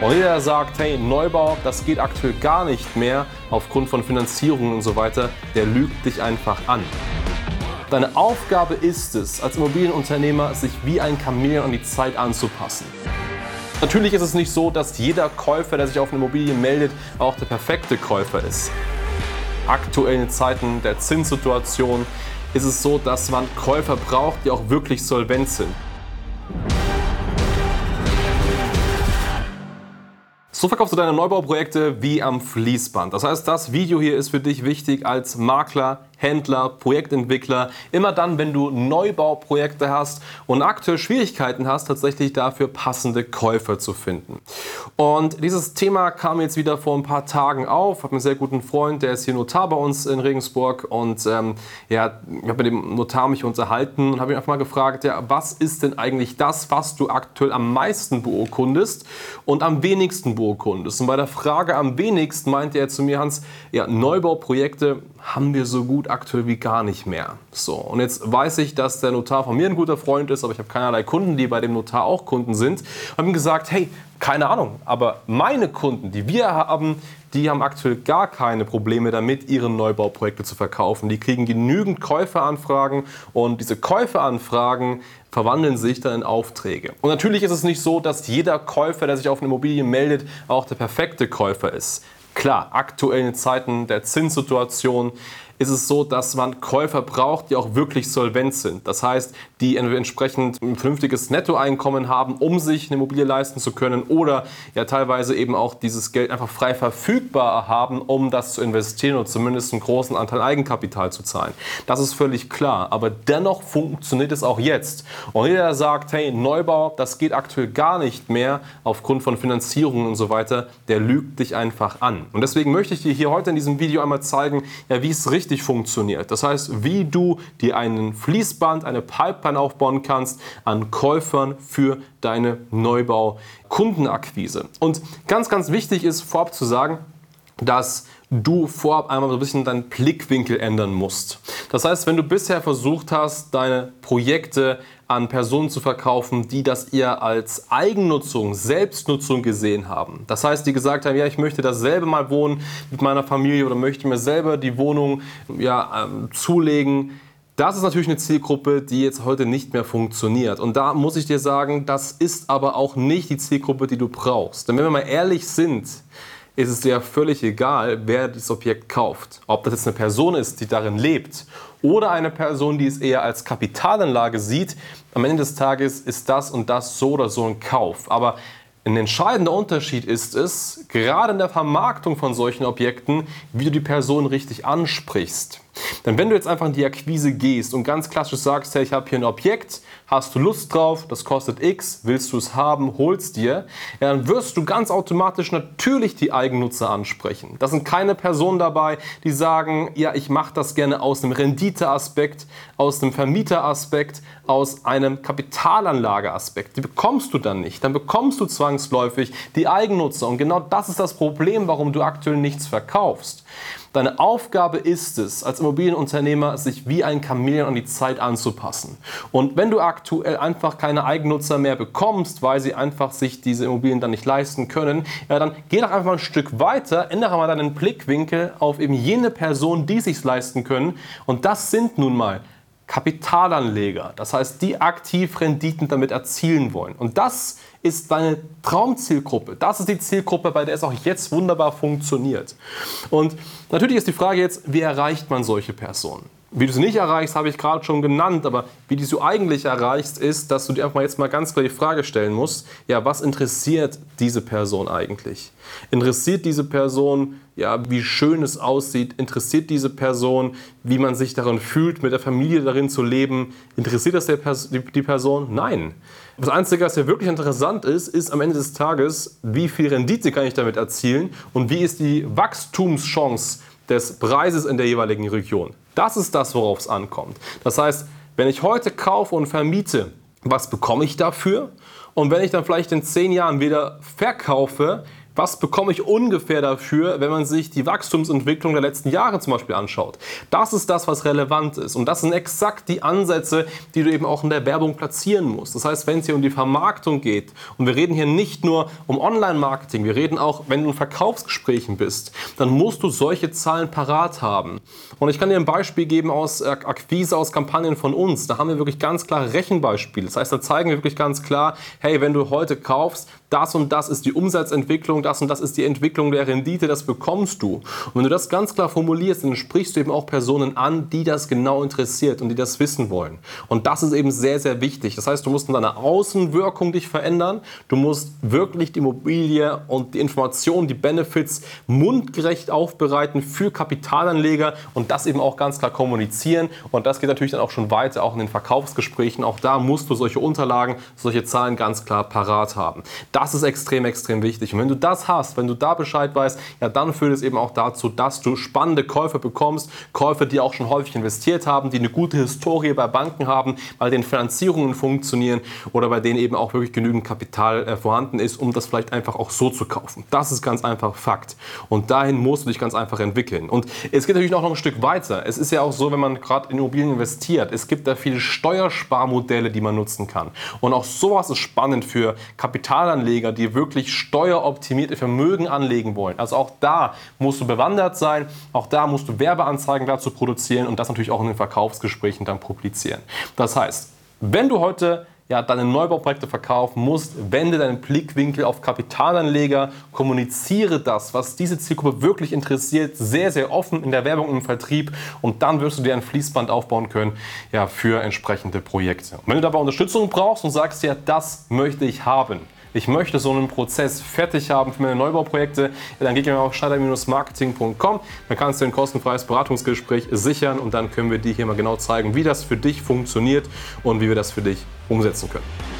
Und jeder, der sagt, hey, Neubau, das geht aktuell gar nicht mehr aufgrund von Finanzierungen und so weiter, der lügt dich einfach an. Deine Aufgabe ist es, als Immobilienunternehmer sich wie ein Chamäleon an die Zeit anzupassen. Natürlich ist es nicht so, dass jeder Käufer, der sich auf eine Immobilie meldet, auch der perfekte Käufer ist. Aktuell in Zeiten der Zinssituation ist es so, dass man Käufer braucht, die auch wirklich solvent sind. So verkaufst du deine Neubauprojekte wie am Fließband. Das heißt, das Video hier ist für dich wichtig als Makler, Händler, Projektentwickler. Immer dann, wenn du Neubauprojekte hast und aktuell Schwierigkeiten hast, tatsächlich dafür passende Käufer zu finden. Und dieses Thema kam jetzt wieder vor ein paar Tagen auf. Ich habe einen sehr guten Freund, der ist hier Notar bei uns in Regensburg und ähm, ja, ich habe mit dem Notar mich unterhalten und habe ihn einfach mal gefragt, ja, was ist denn eigentlich das, was du aktuell am meisten beurkundest und am wenigsten beurkundest? Und bei der Frage am wenigsten meinte er zu mir, Hans, ja, Neubauprojekte haben wir so gut aktuell wie gar nicht mehr. So, und jetzt weiß ich, dass der Notar von mir ein guter Freund ist, aber ich habe keinerlei Kunden, die bei dem Notar auch Kunden sind. Ich habe ihm gesagt, hey, keine Ahnung, aber meine Kunden, die wir haben, die haben aktuell gar keine Probleme damit, ihre Neubauprojekte zu verkaufen. Die kriegen genügend Käuferanfragen und diese Käuferanfragen verwandeln sich dann in Aufträge. Und natürlich ist es nicht so, dass jeder Käufer, der sich auf eine Immobilie meldet, auch der perfekte Käufer ist. Klar, aktuell in Zeiten der Zinssituation ist es so, dass man Käufer braucht, die auch wirklich solvent sind. Das heißt, die entsprechend ein vernünftiges Nettoeinkommen haben, um sich eine Immobilie leisten zu können oder ja teilweise eben auch dieses Geld einfach frei verfügbar haben, um das zu investieren oder zumindest einen großen Anteil Eigenkapital zu zahlen. Das ist völlig klar, aber dennoch funktioniert es auch jetzt. Und jeder, der sagt, hey, Neubau, das geht aktuell gar nicht mehr aufgrund von Finanzierungen und so weiter, der lügt dich einfach an. Und deswegen möchte ich dir hier heute in diesem Video einmal zeigen, ja, wie es richtig funktioniert. Das heißt, wie du dir einen Fließband, eine Pipeline aufbauen kannst an Käufern für deine Neubau-Kundenakquise. Und ganz, ganz wichtig ist vorab zu sagen, dass du vorab einmal so ein bisschen deinen Blickwinkel ändern musst. Das heißt, wenn du bisher versucht hast, deine Projekte an Personen zu verkaufen, die das eher als Eigennutzung, Selbstnutzung gesehen haben. Das heißt, die gesagt haben, ja, ich möchte dasselbe mal wohnen mit meiner Familie oder möchte mir selber die Wohnung ja, ähm, zulegen. Das ist natürlich eine Zielgruppe, die jetzt heute nicht mehr funktioniert. Und da muss ich dir sagen, das ist aber auch nicht die Zielgruppe, die du brauchst. Denn wenn wir mal ehrlich sind, ist es dir völlig egal, wer das Objekt kauft. Ob das jetzt eine Person ist, die darin lebt oder eine Person, die es eher als Kapitalanlage sieht. Am Ende des Tages ist das und das so oder so ein Kauf. Aber ein entscheidender Unterschied ist es, gerade in der Vermarktung von solchen Objekten, wie du die Person richtig ansprichst. Denn wenn du jetzt einfach in die Akquise gehst und ganz klassisch sagst, hey, ich habe hier ein Objekt, hast du Lust drauf, das kostet X, willst du es haben, holst dir, ja, dann wirst du ganz automatisch natürlich die Eigennutzer ansprechen. Das sind keine Personen dabei, die sagen, ja, ich mache das gerne aus einem Renditeaspekt, aus einem Vermieteraspekt, aus einem Kapitalanlageaspekt. Die bekommst du dann nicht. Dann bekommst du zwangsläufig die Eigennutzer. Und genau das ist das Problem, warum du aktuell nichts verkaufst. Deine Aufgabe ist es, als Immobilienunternehmer sich wie ein Chamäleon an die Zeit anzupassen. Und wenn du aktuell einfach keine Eigennutzer mehr bekommst, weil sie einfach sich diese Immobilien dann nicht leisten können, ja, dann geh doch einfach mal ein Stück weiter, ändere mal deinen Blickwinkel auf eben jene Personen, die sich leisten können. Und das sind nun mal Kapitalanleger, das heißt, die aktiv Renditen damit erzielen wollen. Und das ist deine Traumzielgruppe. Das ist die Zielgruppe, bei der es auch jetzt wunderbar funktioniert. Und natürlich ist die Frage jetzt, wie erreicht man solche Personen? Wie du sie nicht erreichst, habe ich gerade schon genannt, aber wie du sie eigentlich erreichst, ist, dass du dir einfach jetzt mal ganz klar die Frage stellen musst, ja, was interessiert diese Person eigentlich? Interessiert diese Person, ja, wie schön es aussieht? Interessiert diese Person, wie man sich darin fühlt, mit der Familie darin zu leben? Interessiert das die Person? Nein. Das Einzige, was ja wirklich interessant ist, ist am Ende des Tages, wie viel Rendite kann ich damit erzielen und wie ist die Wachstumschance des Preises in der jeweiligen Region. Das ist das, worauf es ankommt. Das heißt, wenn ich heute kaufe und vermiete, was bekomme ich dafür? Und wenn ich dann vielleicht in zehn Jahren wieder verkaufe, Was bekomme ich ungefähr dafür, wenn man sich die Wachstumsentwicklung der letzten Jahre zum Beispiel anschaut? Das ist das, was relevant ist. Und das sind exakt die Ansätze, die du eben auch in der Werbung platzieren musst. Das heißt, wenn es hier um die Vermarktung geht, und wir reden hier nicht nur um Online-Marketing, wir reden auch, wenn du in Verkaufsgesprächen bist, dann musst du solche Zahlen parat haben. Und ich kann dir ein Beispiel geben aus Akquise, aus Kampagnen von uns. Da haben wir wirklich ganz klare Rechenbeispiele. Das heißt, da zeigen wir wirklich ganz klar, hey, wenn du heute kaufst, das und das ist die Umsatzentwicklung, das und das ist die Entwicklung der Rendite, das bekommst du. Und wenn du das ganz klar formulierst, dann sprichst du eben auch Personen an, die das genau interessiert und die das wissen wollen. Und das ist eben sehr, sehr wichtig. Das heißt, du musst in deiner Außenwirkung dich verändern. Du musst wirklich die Immobilie und die Informationen, die Benefits mundgerecht aufbereiten für Kapitalanleger und das eben auch ganz klar kommunizieren. Und das geht natürlich dann auch schon weiter, auch in den Verkaufsgesprächen. Auch da musst du solche Unterlagen, solche Zahlen ganz klar parat haben. Das das ist extrem, extrem wichtig. Und wenn du das hast, wenn du da Bescheid weißt, ja, dann führt es eben auch dazu, dass du spannende Käufer bekommst. Käufer, die auch schon häufig investiert haben, die eine gute Historie bei Banken haben, bei denen Finanzierungen funktionieren oder bei denen eben auch wirklich genügend Kapital äh, vorhanden ist, um das vielleicht einfach auch so zu kaufen. Das ist ganz einfach Fakt. Und dahin musst du dich ganz einfach entwickeln. Und es geht natürlich noch ein Stück weiter. Es ist ja auch so, wenn man gerade in Immobilien investiert, es gibt da viele Steuersparmodelle, die man nutzen kann. Und auch sowas ist spannend für Kapitalanleger Anleger, die wirklich steueroptimierte Vermögen anlegen wollen. Also auch da musst du bewandert sein, auch da musst du Werbeanzeigen dazu produzieren und das natürlich auch in den Verkaufsgesprächen dann publizieren. Das heißt, wenn du heute ja, deine Neubauprojekte verkaufen musst, wende deinen Blickwinkel auf Kapitalanleger, kommuniziere das, was diese Zielgruppe wirklich interessiert, sehr, sehr offen in der Werbung und im Vertrieb und dann wirst du dir ein Fließband aufbauen können ja, für entsprechende Projekte. Und wenn du dabei Unterstützung brauchst und sagst, ja, das möchte ich haben, ich möchte so einen Prozess fertig haben für meine Neubauprojekte, dann geh auf schneider-marketing.com. Dann kannst du ein kostenfreies Beratungsgespräch sichern und dann können wir dir hier mal genau zeigen, wie das für dich funktioniert und wie wir das für dich umsetzen können.